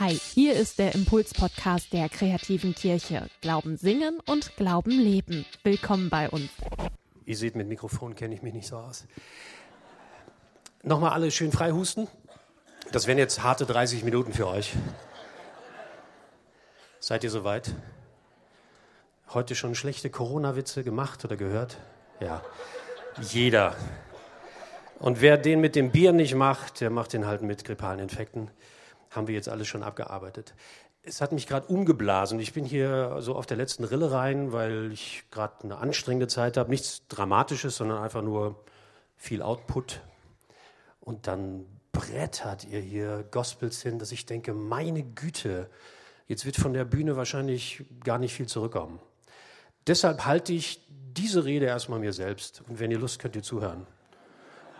Hi, hier ist der Impuls-Podcast der kreativen Kirche. Glauben singen und Glauben leben. Willkommen bei uns. Ihr seht, mit Mikrofon kenne ich mich nicht so aus. Nochmal alle schön frei husten. Das wären jetzt harte 30 Minuten für euch. Seid ihr soweit? Heute schon schlechte Corona-Witze gemacht oder gehört? Ja, jeder. Und wer den mit dem Bier nicht macht, der macht den halt mit grippalen Infekten haben wir jetzt alles schon abgearbeitet. Es hat mich gerade umgeblasen. Ich bin hier so auf der letzten Rille rein, weil ich gerade eine anstrengende Zeit habe. Nichts Dramatisches, sondern einfach nur viel Output. Und dann brettert ihr hier Gospels hin, dass ich denke, meine Güte, jetzt wird von der Bühne wahrscheinlich gar nicht viel zurückkommen. Deshalb halte ich diese Rede erstmal mir selbst. Und wenn ihr Lust, könnt ihr zuhören.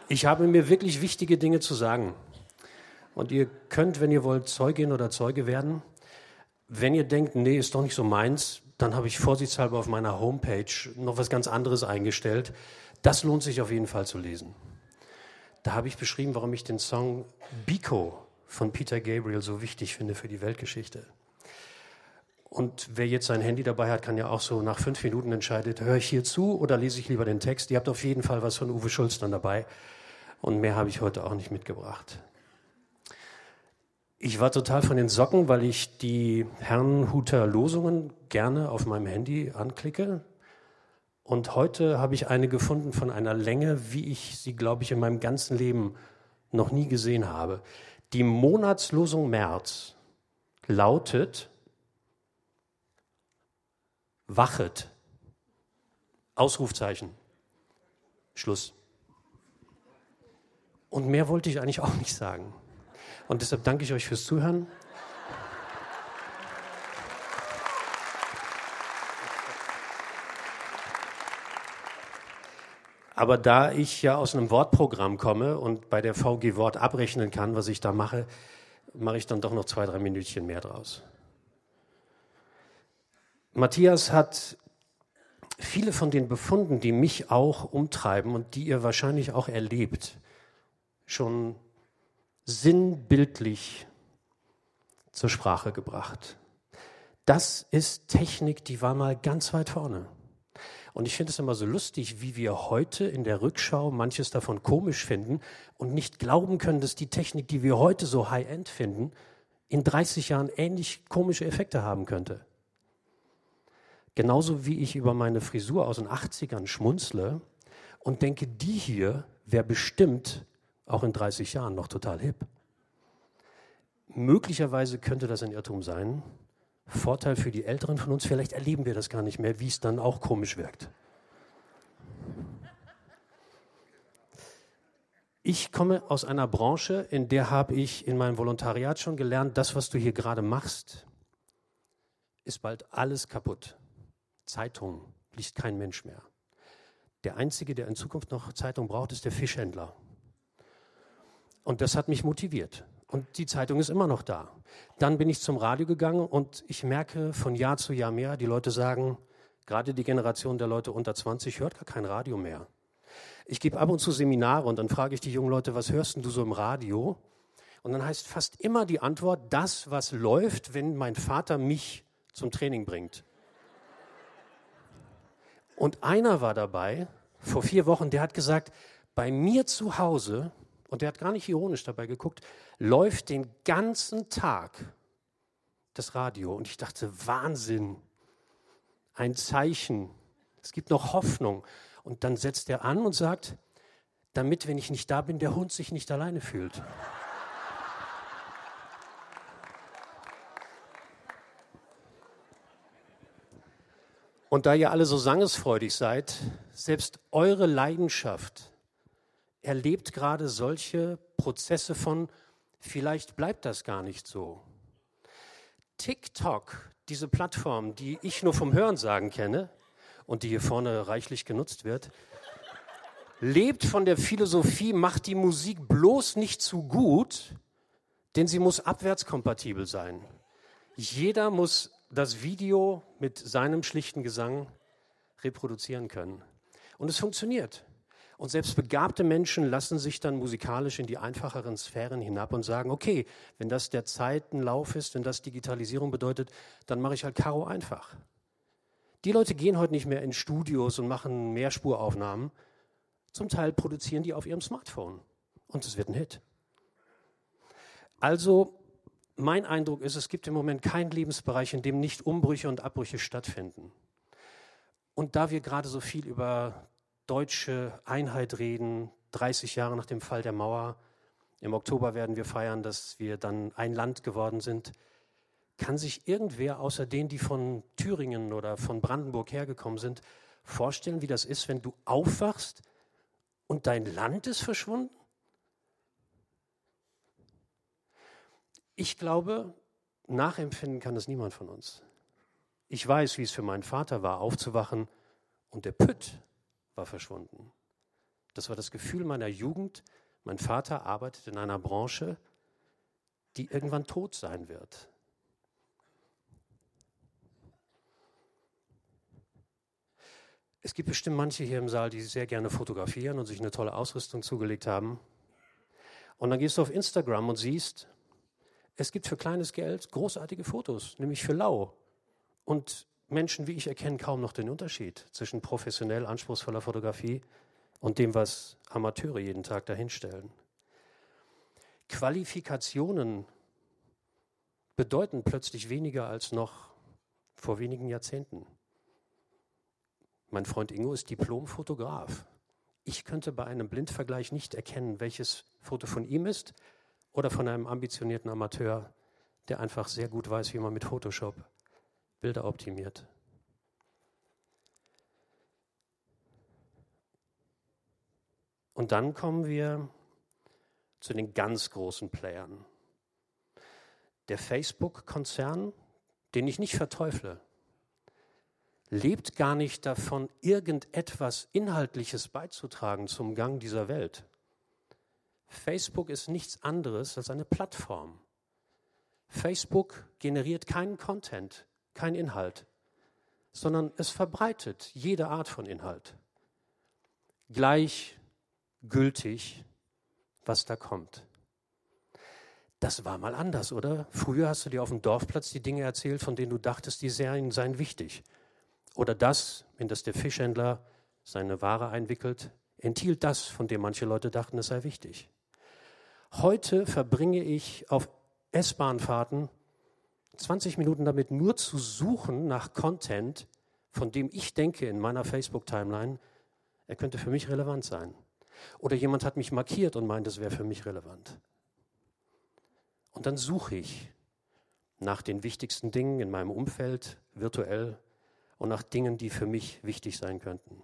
Ich habe mir wirklich wichtige Dinge zu sagen. Und ihr könnt, wenn ihr wollt, Zeugin oder Zeuge werden. Wenn ihr denkt, nee, ist doch nicht so meins, dann habe ich vorsichtshalber auf meiner Homepage noch was ganz anderes eingestellt. Das lohnt sich auf jeden Fall zu lesen. Da habe ich beschrieben, warum ich den Song Biko von Peter Gabriel so wichtig finde für die Weltgeschichte. Und wer jetzt sein Handy dabei hat, kann ja auch so nach fünf Minuten entscheiden, höre ich hier zu oder lese ich lieber den Text. Ihr habt auf jeden Fall was von Uwe Schulz dann dabei. Und mehr habe ich heute auch nicht mitgebracht. Ich war total von den Socken, weil ich die Herrnhuter Losungen gerne auf meinem Handy anklicke. Und heute habe ich eine gefunden von einer Länge, wie ich sie, glaube ich, in meinem ganzen Leben noch nie gesehen habe. Die Monatslosung März lautet Wachet. Ausrufzeichen. Schluss. Und mehr wollte ich eigentlich auch nicht sagen. Und deshalb danke ich euch fürs Zuhören. Aber da ich ja aus einem Wortprogramm komme und bei der VG Wort abrechnen kann, was ich da mache, mache ich dann doch noch zwei, drei Minütchen mehr draus. Matthias hat viele von den Befunden, die mich auch umtreiben und die ihr wahrscheinlich auch erlebt, schon sinnbildlich zur Sprache gebracht. Das ist Technik, die war mal ganz weit vorne. Und ich finde es immer so lustig, wie wir heute in der Rückschau manches davon komisch finden und nicht glauben können, dass die Technik, die wir heute so high-end finden, in 30 Jahren ähnlich komische Effekte haben könnte. Genauso wie ich über meine Frisur aus den 80ern schmunzle und denke, die hier wäre bestimmt auch in 30 Jahren noch total hip. Möglicherweise könnte das ein Irrtum sein. Vorteil für die Älteren von uns, vielleicht erleben wir das gar nicht mehr, wie es dann auch komisch wirkt. Ich komme aus einer Branche, in der habe ich in meinem Volontariat schon gelernt, das, was du hier gerade machst, ist bald alles kaputt. Zeitung liest kein Mensch mehr. Der Einzige, der in Zukunft noch Zeitung braucht, ist der Fischhändler. Und das hat mich motiviert. Und die Zeitung ist immer noch da. Dann bin ich zum Radio gegangen und ich merke von Jahr zu Jahr mehr, die Leute sagen, gerade die Generation der Leute unter 20 hört gar kein Radio mehr. Ich gebe ab und zu Seminare und dann frage ich die jungen Leute, was hörst du so im Radio? Und dann heißt fast immer die Antwort, das, was läuft, wenn mein Vater mich zum Training bringt. Und einer war dabei, vor vier Wochen, der hat gesagt, bei mir zu Hause und der hat gar nicht ironisch dabei geguckt, läuft den ganzen Tag das Radio. Und ich dachte, Wahnsinn, ein Zeichen, es gibt noch Hoffnung. Und dann setzt er an und sagt, damit, wenn ich nicht da bin, der Hund sich nicht alleine fühlt. Und da ihr alle so sangesfreudig seid, selbst eure Leidenschaft erlebt gerade solche Prozesse von, vielleicht bleibt das gar nicht so. TikTok, diese Plattform, die ich nur vom Hörensagen kenne und die hier vorne reichlich genutzt wird, lebt von der Philosophie, macht die Musik bloß nicht zu gut, denn sie muss abwärtskompatibel sein. Jeder muss das Video mit seinem schlichten Gesang reproduzieren können. Und es funktioniert. Und selbst begabte Menschen lassen sich dann musikalisch in die einfacheren Sphären hinab und sagen, okay, wenn das der Zeitenlauf ist, wenn das Digitalisierung bedeutet, dann mache ich halt Karo einfach. Die Leute gehen heute nicht mehr in Studios und machen Mehrspuraufnahmen. Zum Teil produzieren die auf ihrem Smartphone. Und es wird ein Hit. Also, mein Eindruck ist, es gibt im Moment keinen Lebensbereich, in dem nicht Umbrüche und Abbrüche stattfinden. Und da wir gerade so viel über deutsche Einheit reden, 30 Jahre nach dem Fall der Mauer. Im Oktober werden wir feiern, dass wir dann ein Land geworden sind. Kann sich irgendwer außer denen, die von Thüringen oder von Brandenburg hergekommen sind, vorstellen, wie das ist, wenn du aufwachst und dein Land ist verschwunden? Ich glaube, nachempfinden kann es niemand von uns. Ich weiß, wie es für meinen Vater war, aufzuwachen und der Pütt war verschwunden. Das war das Gefühl meiner Jugend. Mein Vater arbeitet in einer Branche, die irgendwann tot sein wird. Es gibt bestimmt manche hier im Saal, die sehr gerne fotografieren und sich eine tolle Ausrüstung zugelegt haben. Und dann gehst du auf Instagram und siehst, es gibt für kleines Geld großartige Fotos, nämlich für lau. Und Menschen wie ich erkennen kaum noch den Unterschied zwischen professionell anspruchsvoller Fotografie und dem, was Amateure jeden Tag dahinstellen. Qualifikationen bedeuten plötzlich weniger als noch vor wenigen Jahrzehnten. Mein Freund Ingo ist Diplomfotograf. Ich könnte bei einem Blindvergleich nicht erkennen, welches Foto von ihm ist oder von einem ambitionierten Amateur, der einfach sehr gut weiß, wie man mit Photoshop Bilder optimiert. Und dann kommen wir zu den ganz großen Playern. Der Facebook-Konzern, den ich nicht verteufle, lebt gar nicht davon, irgendetwas Inhaltliches beizutragen zum Gang dieser Welt. Facebook ist nichts anderes als eine Plattform. Facebook generiert keinen Content, kein Inhalt, sondern es verbreitet jede Art von Inhalt. Gleichgültig, was da kommt. Das war mal anders, oder? Früher hast du dir auf dem Dorfplatz die Dinge erzählt, von denen du dachtest, die seien, seien wichtig. Oder das, in das der Fischhändler seine Ware einwickelt, enthielt das, von dem manche Leute dachten, es sei wichtig. Heute verbringe ich auf S-Bahnfahrten 20 Minuten damit nur zu suchen nach Content, von dem ich denke in meiner Facebook-Timeline, er könnte für mich relevant sein. Oder jemand hat mich markiert und meint, es wäre für mich relevant. Und dann suche ich nach den wichtigsten Dingen in meinem Umfeld, virtuell, und nach Dingen, die für mich wichtig sein könnten.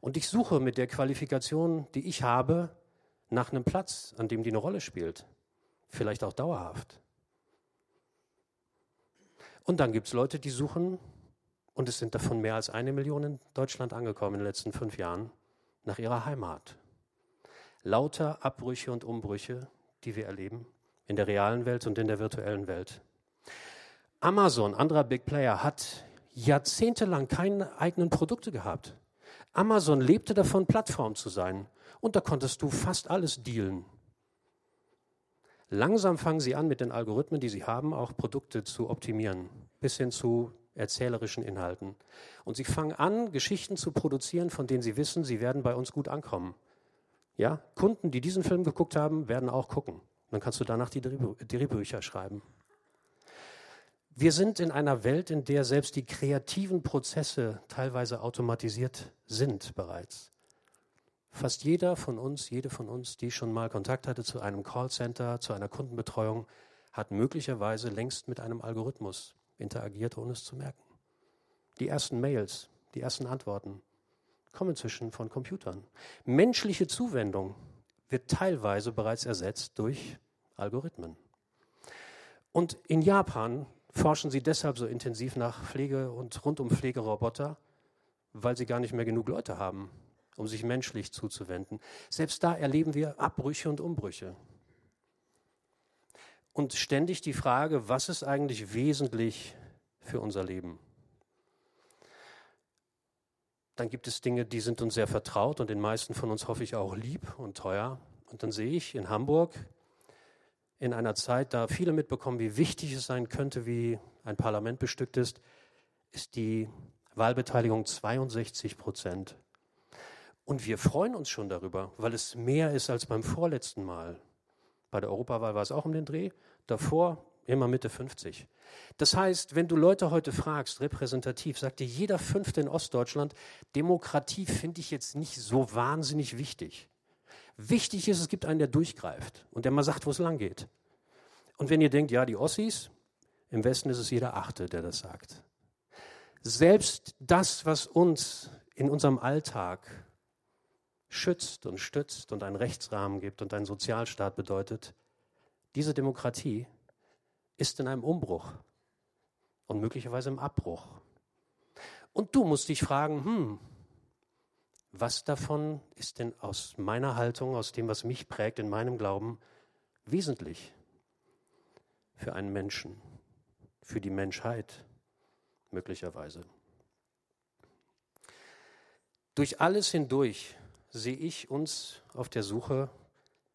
Und ich suche mit der Qualifikation, die ich habe, nach einem Platz, an dem die eine Rolle spielt. Vielleicht auch dauerhaft. Und dann gibt es Leute, die suchen, und es sind davon mehr als eine Million in Deutschland angekommen in den letzten fünf Jahren, nach ihrer Heimat. Lauter Abbrüche und Umbrüche, die wir erleben, in der realen Welt und in der virtuellen Welt. Amazon, anderer Big Player, hat jahrzehntelang keine eigenen Produkte gehabt. Amazon lebte davon, Plattform zu sein. Und da konntest du fast alles dealen. Langsam fangen sie an, mit den Algorithmen, die sie haben, auch Produkte zu optimieren, bis hin zu erzählerischen Inhalten. Und sie fangen an, Geschichten zu produzieren, von denen sie wissen, sie werden bei uns gut ankommen. Ja, Kunden, die diesen Film geguckt haben, werden auch gucken. Dann kannst du danach die Drehbücher schreiben. Wir sind in einer Welt, in der selbst die kreativen Prozesse teilweise automatisiert sind bereits. Fast jeder von uns, jede von uns, die schon mal Kontakt hatte zu einem Callcenter, zu einer Kundenbetreuung, hat möglicherweise längst mit einem Algorithmus interagiert, ohne es zu merken. Die ersten Mails, die ersten Antworten kommen inzwischen von Computern. Menschliche Zuwendung wird teilweise bereits ersetzt durch Algorithmen. Und in Japan forschen sie deshalb so intensiv nach Pflege- und rundum Pflegeroboter, weil sie gar nicht mehr genug Leute haben, um sich menschlich zuzuwenden. Selbst da erleben wir Abbrüche und Umbrüche. Und ständig die Frage, was ist eigentlich wesentlich für unser Leben? Dann gibt es Dinge, die sind uns sehr vertraut und den meisten von uns hoffe ich auch lieb und teuer. Und dann sehe ich in Hamburg in einer Zeit, da viele mitbekommen, wie wichtig es sein könnte, wie ein Parlament bestückt ist, ist die Wahlbeteiligung 62 Prozent. Und wir freuen uns schon darüber, weil es mehr ist als beim vorletzten Mal. Bei der Europawahl war es auch um den Dreh. Davor immer Mitte 50. Das heißt, wenn du Leute heute fragst, repräsentativ, sagt dir jeder Fünfte in Ostdeutschland, Demokratie finde ich jetzt nicht so wahnsinnig wichtig. Wichtig ist, es gibt einen, der durchgreift und der mal sagt, wo es lang geht. Und wenn ihr denkt, ja, die Ossis, im Westen ist es jeder Achte, der das sagt. Selbst das, was uns in unserem Alltag schützt und stützt und einen Rechtsrahmen gibt und einen Sozialstaat bedeutet, diese Demokratie ist in einem Umbruch und möglicherweise im Abbruch. Und du musst dich fragen, hm, was davon ist denn aus meiner Haltung, aus dem, was mich prägt, in meinem Glauben, wesentlich für einen Menschen, für die Menschheit möglicherweise. Durch alles hindurch sehe ich uns auf der Suche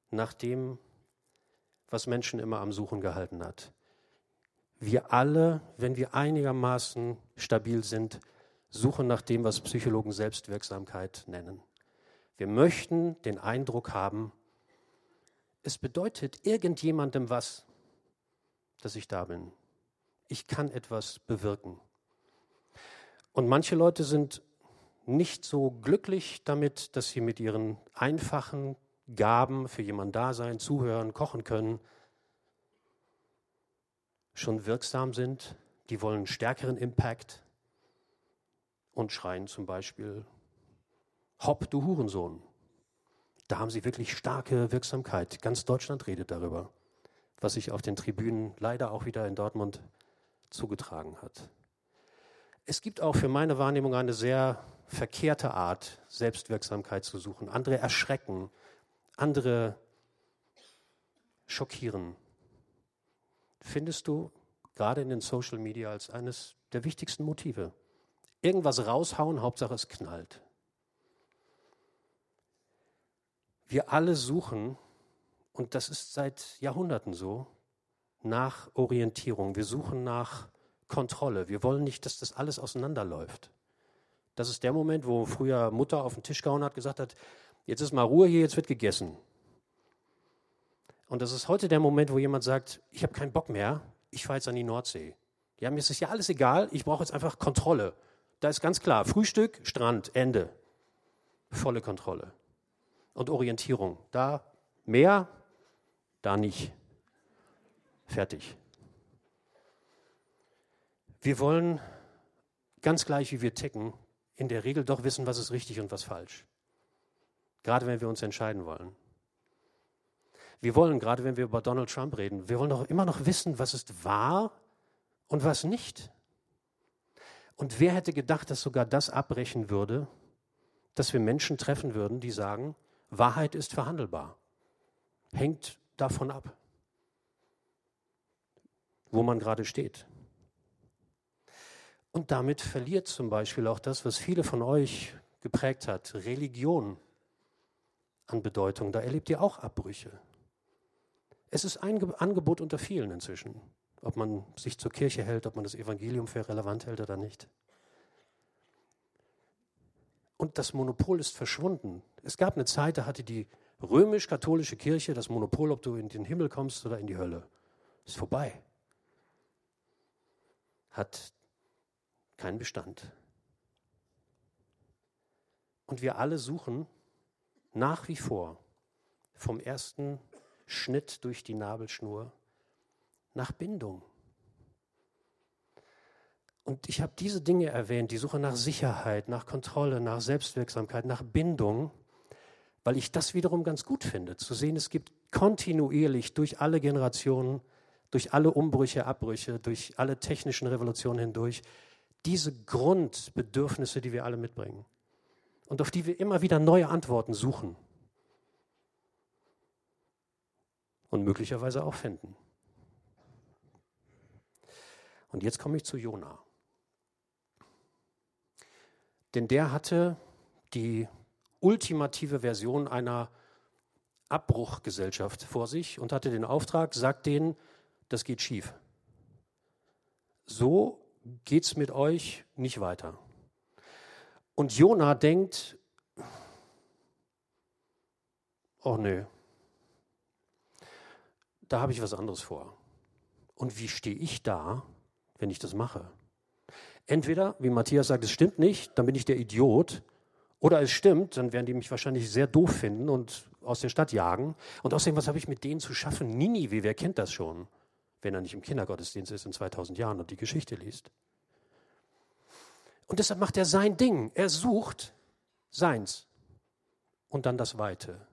nach dem, was Menschen immer am Suchen gehalten hat. Wir alle, wenn wir einigermaßen stabil sind, suchen nach dem, was Psychologen Selbstwirksamkeit nennen. Wir möchten den Eindruck haben, es bedeutet irgendjemandem was, dass ich da bin. Ich kann etwas bewirken. Und manche Leute sind nicht so glücklich damit, dass sie mit ihren einfachen Gaben für jemanden da sein, zuhören, kochen können, schon wirksam sind. Die wollen stärkeren Impact und schreien zum Beispiel, Hopp, du Hurensohn. Da haben sie wirklich starke Wirksamkeit. Ganz Deutschland redet darüber, was sich auf den Tribünen leider auch wieder in Dortmund zugetragen hat. Es gibt auch für meine Wahrnehmung eine sehr verkehrte Art, Selbstwirksamkeit zu suchen. Andere erschrecken, andere schockieren. Findest du gerade in den Social Media als eines der wichtigsten Motive? Irgendwas raushauen, Hauptsache es knallt. Wir alle suchen, und das ist seit Jahrhunderten so, nach Orientierung. Wir suchen nach Kontrolle. Wir wollen nicht, dass das alles auseinanderläuft. Das ist der Moment, wo früher Mutter auf den Tisch gehauen hat, gesagt hat, jetzt ist mal Ruhe hier, jetzt wird gegessen. Und das ist heute der Moment, wo jemand sagt, ich habe keinen Bock mehr, ich fahre jetzt an die Nordsee. Ja, mir ist es ja alles egal, ich brauche jetzt einfach Kontrolle. Da ist ganz klar, Frühstück, Strand, Ende. Volle Kontrolle. Und Orientierung. Da mehr, da nicht. Fertig. Wir wollen, ganz gleich wie wir ticken, in der Regel doch wissen, was ist richtig und was falsch. Gerade wenn wir uns entscheiden wollen. Wir wollen, gerade wenn wir über Donald Trump reden, wir wollen doch immer noch wissen, was ist wahr und was nicht. Und wer hätte gedacht, dass sogar das abbrechen würde, dass wir Menschen treffen würden, die sagen, Wahrheit ist verhandelbar. Hängt davon ab, wo man gerade steht. Und damit verliert zum Beispiel auch das, was viele von euch geprägt hat, Religion an Bedeutung. Da erlebt ihr auch Abbrüche. Es ist ein Angebot unter vielen inzwischen, ob man sich zur Kirche hält, ob man das Evangelium für relevant hält oder nicht. Und das Monopol ist verschwunden. Es gab eine Zeit, da hatte die römisch-katholische Kirche das Monopol, ob du in den Himmel kommst oder in die Hölle. Ist vorbei. Hat keinen Bestand. Und wir alle suchen nach wie vor vom ersten Schnitt durch die Nabelschnur nach Bindung. Und ich habe diese Dinge erwähnt, die Suche nach Sicherheit, nach Kontrolle, nach Selbstwirksamkeit, nach Bindung, weil ich das wiederum ganz gut finde, zu sehen, es gibt kontinuierlich durch alle Generationen, durch alle Umbrüche, Abbrüche, durch alle technischen Revolutionen hindurch diese Grundbedürfnisse, die wir alle mitbringen und auf die wir immer wieder neue Antworten suchen und möglicherweise auch finden. Und jetzt komme ich zu Jona. Denn der hatte die ultimative Version einer Abbruchgesellschaft vor sich und hatte den Auftrag, sagt denen, das geht schief. So geht's mit euch nicht weiter. Und Jona denkt, oh nö, da habe ich was anderes vor. Und wie stehe ich da, wenn ich das mache? Entweder, wie Matthias sagt, es stimmt nicht, dann bin ich der Idiot, oder es stimmt, dann werden die mich wahrscheinlich sehr doof finden und aus der Stadt jagen. Und außerdem, was habe ich mit denen zu schaffen? Ninive, wer kennt das schon, wenn er nicht im Kindergottesdienst ist in 2000 Jahren und die Geschichte liest? Und deshalb macht er sein Ding. Er sucht seins und dann das Weite.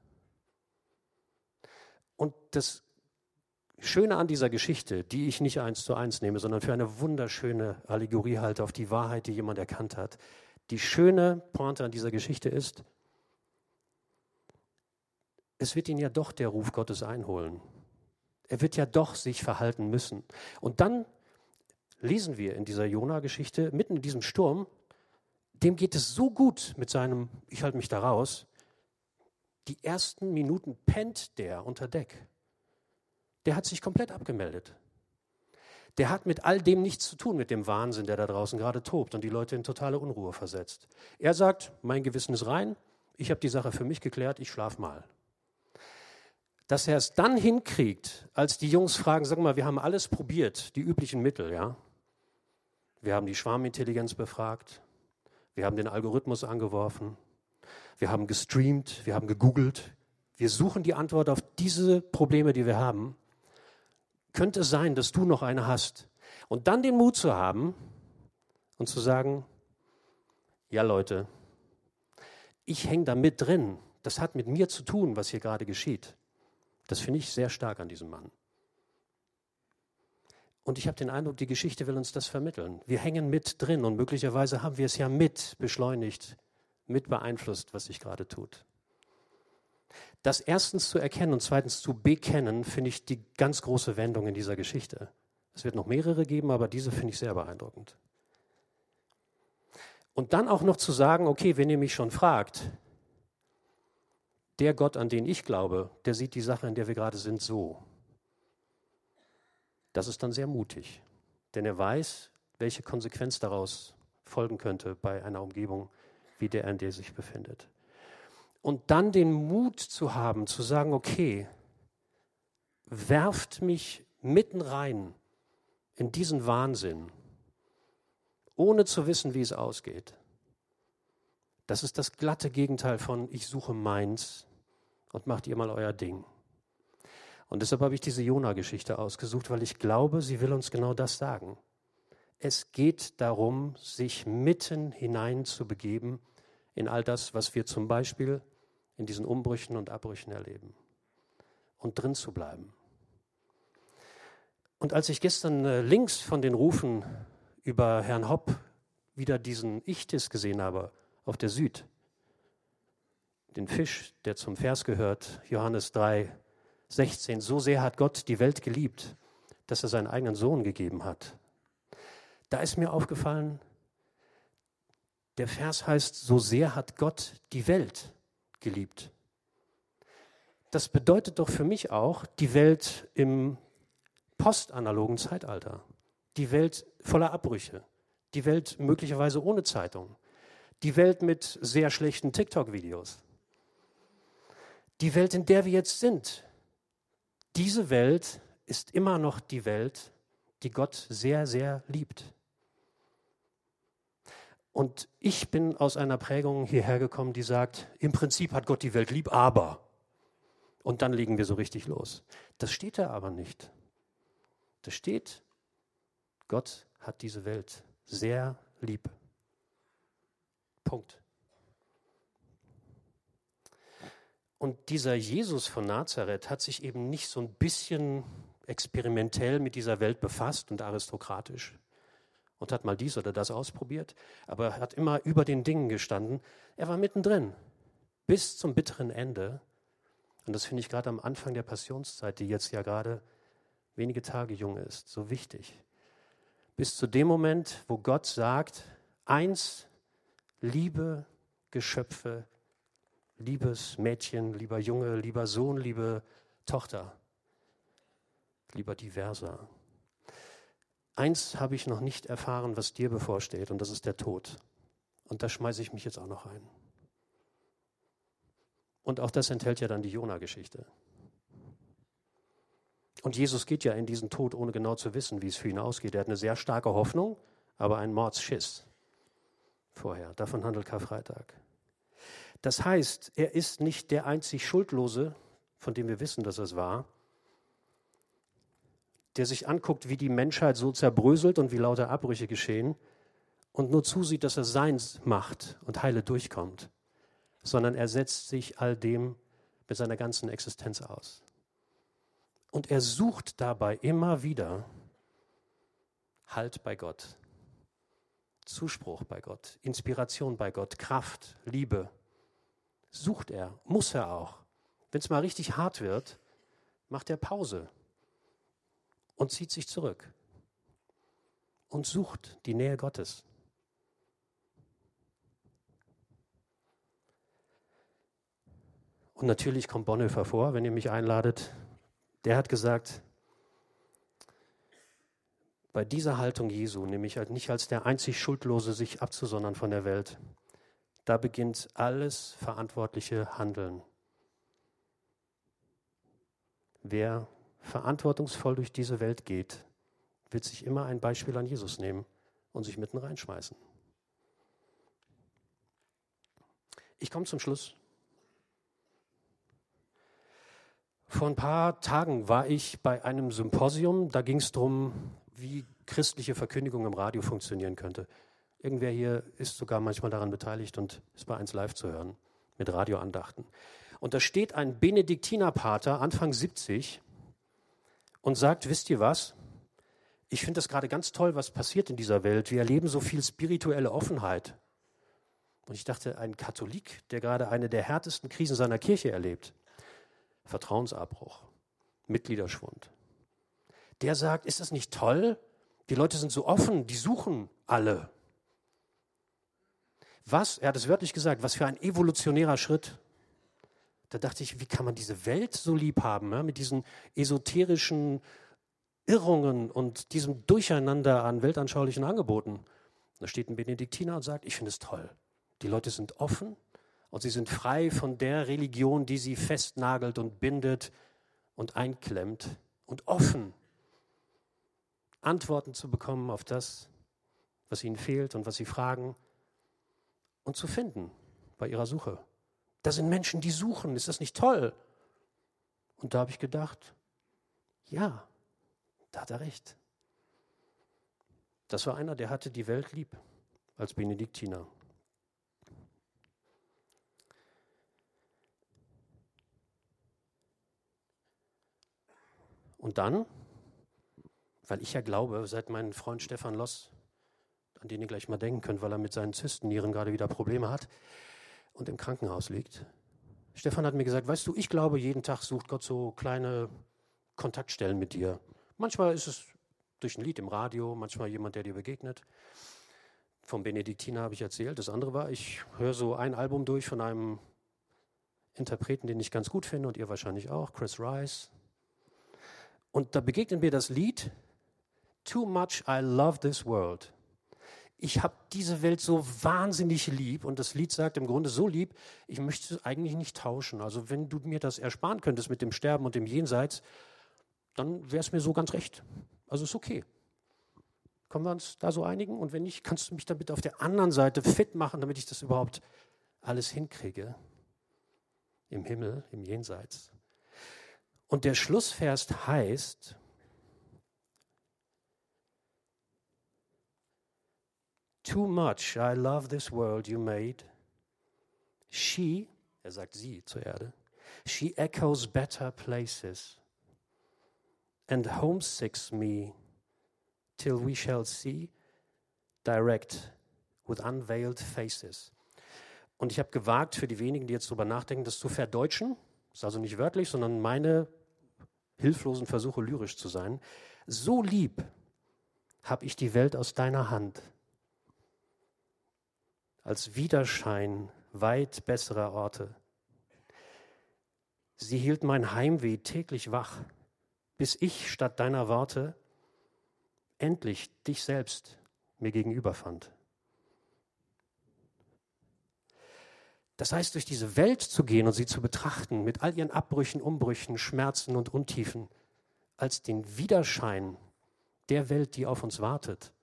Und das Schöne an dieser Geschichte, die ich nicht eins zu eins nehme, sondern für eine wunderschöne Allegorie halte auf die Wahrheit, die jemand erkannt hat. Die schöne Pointe an dieser Geschichte ist, es wird ihn ja doch der Ruf Gottes einholen. Er wird ja doch sich verhalten müssen. Und dann lesen wir in dieser Jona-Geschichte, mitten in diesem Sturm, dem geht es so gut mit seinem, ich halte mich da raus, die ersten Minuten pennt der unter Deck der hat sich komplett abgemeldet. Der hat mit all dem nichts zu tun, mit dem Wahnsinn, der da draußen gerade tobt und die Leute in totale Unruhe versetzt. Er sagt, mein Gewissen ist rein, ich habe die Sache für mich geklärt, ich schlaf mal. Dass er es dann hinkriegt, als die Jungs fragen, sag mal, wir haben alles probiert, die üblichen Mittel, ja. Wir haben die Schwarmintelligenz befragt, wir haben den Algorithmus angeworfen, wir haben gestreamt, wir haben gegoogelt, wir suchen die Antwort auf diese Probleme, die wir haben könnte es sein, dass du noch eine hast. Und dann den Mut zu haben und zu sagen, ja Leute, ich hänge da mit drin. Das hat mit mir zu tun, was hier gerade geschieht. Das finde ich sehr stark an diesem Mann. Und ich habe den Eindruck, die Geschichte will uns das vermitteln. Wir hängen mit drin und möglicherweise haben wir es ja mit beschleunigt, mit beeinflusst, was sich gerade tut. Das erstens zu erkennen und zweitens zu bekennen, finde ich die ganz große Wendung in dieser Geschichte. Es wird noch mehrere geben, aber diese finde ich sehr beeindruckend. Und dann auch noch zu sagen, okay, wenn ihr mich schon fragt, der Gott, an den ich glaube, der sieht die Sache, in der wir gerade sind, so. Das ist dann sehr mutig, denn er weiß, welche Konsequenz daraus folgen könnte bei einer Umgebung wie der, in der er sich befindet. Und dann den Mut zu haben, zu sagen, okay, werft mich mitten rein in diesen Wahnsinn, ohne zu wissen, wie es ausgeht. Das ist das glatte Gegenteil von ich suche meins und macht ihr mal euer Ding. Und deshalb habe ich diese Jona-Geschichte ausgesucht, weil ich glaube, sie will uns genau das sagen. Es geht darum, sich mitten hinein zu begeben in all das, was wir zum Beispiel in diesen Umbrüchen und Abbrüchen erleben und drin zu bleiben. Und als ich gestern äh, links von den Rufen über Herrn Hopp wieder diesen Ichtis gesehen habe auf der Süd, den Fisch, der zum Vers gehört, Johannes 3, 16, so sehr hat Gott die Welt geliebt, dass er seinen eigenen Sohn gegeben hat. Da ist mir aufgefallen, der Vers heißt, so sehr hat Gott die Welt geliebt. Das bedeutet doch für mich auch die Welt im postanalogen Zeitalter. Die Welt voller Abbrüche. Die Welt möglicherweise ohne Zeitung. Die Welt mit sehr schlechten TikTok-Videos. Die Welt, in der wir jetzt sind. Diese Welt ist immer noch die Welt, die Gott sehr, sehr liebt. Und ich bin aus einer Prägung hierher gekommen, die sagt, im Prinzip hat Gott die Welt lieb, aber. Und dann legen wir so richtig los. Das steht da aber nicht. Da steht, Gott hat diese Welt sehr lieb. Punkt. Und dieser Jesus von Nazareth hat sich eben nicht so ein bisschen experimentell mit dieser Welt befasst und aristokratisch, und hat mal dies oder das ausprobiert, aber er hat immer über den Dingen gestanden. Er war mittendrin, bis zum bitteren Ende. Und das finde ich gerade am Anfang der Passionszeit, die jetzt ja gerade wenige Tage jung ist, so wichtig. Bis zu dem Moment, wo Gott sagt, eins liebe Geschöpfe, liebes Mädchen, lieber Junge, lieber Sohn, liebe Tochter, lieber Diverser. Eins habe ich noch nicht erfahren, was dir bevorsteht, und das ist der Tod. Und da schmeiße ich mich jetzt auch noch ein. Und auch das enthält ja dann die Jona-Geschichte. Und Jesus geht ja in diesen Tod, ohne genau zu wissen, wie es für ihn ausgeht. Er hat eine sehr starke Hoffnung, aber einen Mordsschiss vorher. Davon handelt Karfreitag. Das heißt, er ist nicht der einzig Schuldlose, von dem wir wissen, dass er es war, der sich anguckt, wie die Menschheit so zerbröselt und wie lauter Abbrüche geschehen und nur zusieht, dass er seins macht und heile durchkommt, sondern er setzt sich all dem mit seiner ganzen Existenz aus. Und er sucht dabei immer wieder Halt bei Gott, Zuspruch bei Gott, Inspiration bei Gott, Kraft, Liebe. Sucht er, muss er auch. Wenn es mal richtig hart wird, macht er Pause und zieht sich zurück und sucht die Nähe Gottes. Und natürlich kommt Bonhoeffer vor, wenn ihr mich einladet. Der hat gesagt, bei dieser Haltung Jesu, nämlich halt nicht als der einzig Schuldlose sich abzusondern von der Welt, da beginnt alles verantwortliche Handeln. Wer verantwortungsvoll durch diese Welt geht, wird sich immer ein Beispiel an Jesus nehmen und sich mitten reinschmeißen. Ich komme zum Schluss. Vor ein paar Tagen war ich bei einem Symposium, da ging es darum, wie christliche Verkündigung im Radio funktionieren könnte. Irgendwer hier ist sogar manchmal daran beteiligt und ist bei eins live zu hören mit Radioandachten. Und da steht ein Benediktinerpater, Anfang 70, und sagt, wisst ihr was? Ich finde das gerade ganz toll, was passiert in dieser Welt. Wir erleben so viel spirituelle Offenheit. Und ich dachte, ein Katholik, der gerade eine der härtesten Krisen seiner Kirche erlebt, Vertrauensabbruch, Mitgliederschwund, der sagt, ist das nicht toll? Die Leute sind so offen, die suchen alle. Was, er hat es wörtlich gesagt, was für ein evolutionärer Schritt. Da dachte ich, wie kann man diese Welt so lieb haben, ja, mit diesen esoterischen Irrungen und diesem Durcheinander an weltanschaulichen Angeboten. Da steht ein Benediktiner und sagt, ich finde es toll. Die Leute sind offen und sie sind frei von der Religion, die sie festnagelt und bindet und einklemmt und offen, Antworten zu bekommen auf das, was ihnen fehlt und was sie fragen und zu finden bei ihrer Suche. Da sind Menschen, die suchen. Ist das nicht toll? Und da habe ich gedacht, ja, da hat er recht. Das war einer, der hatte die Welt lieb als Benediktiner. Und dann, weil ich ja glaube, seit mein Freund Stefan Loss, an den ihr gleich mal denken könnt, weil er mit seinen Zystennieren gerade wieder Probleme hat, und im Krankenhaus liegt. Stefan hat mir gesagt, weißt du, ich glaube, jeden Tag sucht Gott so kleine Kontaktstellen mit dir. Manchmal ist es durch ein Lied im Radio, manchmal jemand, der dir begegnet. Vom Benediktiner habe ich erzählt. Das andere war, ich höre so ein Album durch von einem Interpreten, den ich ganz gut finde und ihr wahrscheinlich auch, Chris Rice. Und da begegnet mir das Lied Too Much I Love This World ich habe diese Welt so wahnsinnig lieb und das Lied sagt im Grunde so lieb, ich möchte es eigentlich nicht tauschen. Also wenn du mir das ersparen könntest mit dem Sterben und dem Jenseits, dann wäre es mir so ganz recht. Also ist okay. Können wir uns da so einigen? Und wenn nicht, kannst du mich bitte auf der anderen Seite fit machen, damit ich das überhaupt alles hinkriege. Im Himmel, im Jenseits. Und der Schlussvers heißt, Too much I love this world you made. She, er sagt sie zur Erde, she echoes better places and homesicks me till we shall see direct with unveiled faces. Und ich habe gewagt, für die wenigen, die jetzt drüber nachdenken, das zu verdeutschen. Ist also nicht wörtlich, sondern meine hilflosen Versuche, lyrisch zu sein. So lieb habe ich die Welt aus deiner Hand als Widerschein weit besserer Orte. Sie hielt mein Heimweh täglich wach, bis ich statt deiner Worte endlich dich selbst mir gegenüber fand. Das heißt, durch diese Welt zu gehen und sie zu betrachten, mit all ihren Abbrüchen, Umbrüchen, Schmerzen und Untiefen, als den Widerschein der Welt, die auf uns wartet.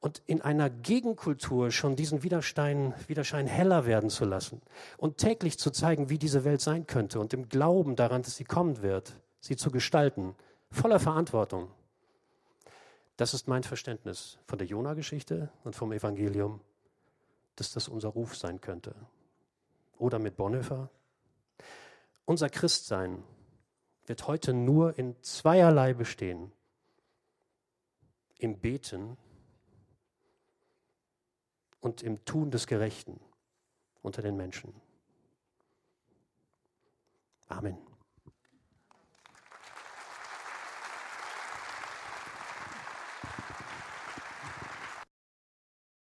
Und in einer Gegenkultur schon diesen Widerschein, Widerschein heller werden zu lassen und täglich zu zeigen, wie diese Welt sein könnte und im Glauben daran, dass sie kommen wird, sie zu gestalten, voller Verantwortung. Das ist mein Verständnis von der Jona-Geschichte und vom Evangelium, dass das unser Ruf sein könnte oder mit Bonhoeffer. Unser Christsein wird heute nur in zweierlei bestehen. Im Beten und im Tun des Gerechten unter den Menschen. Amen.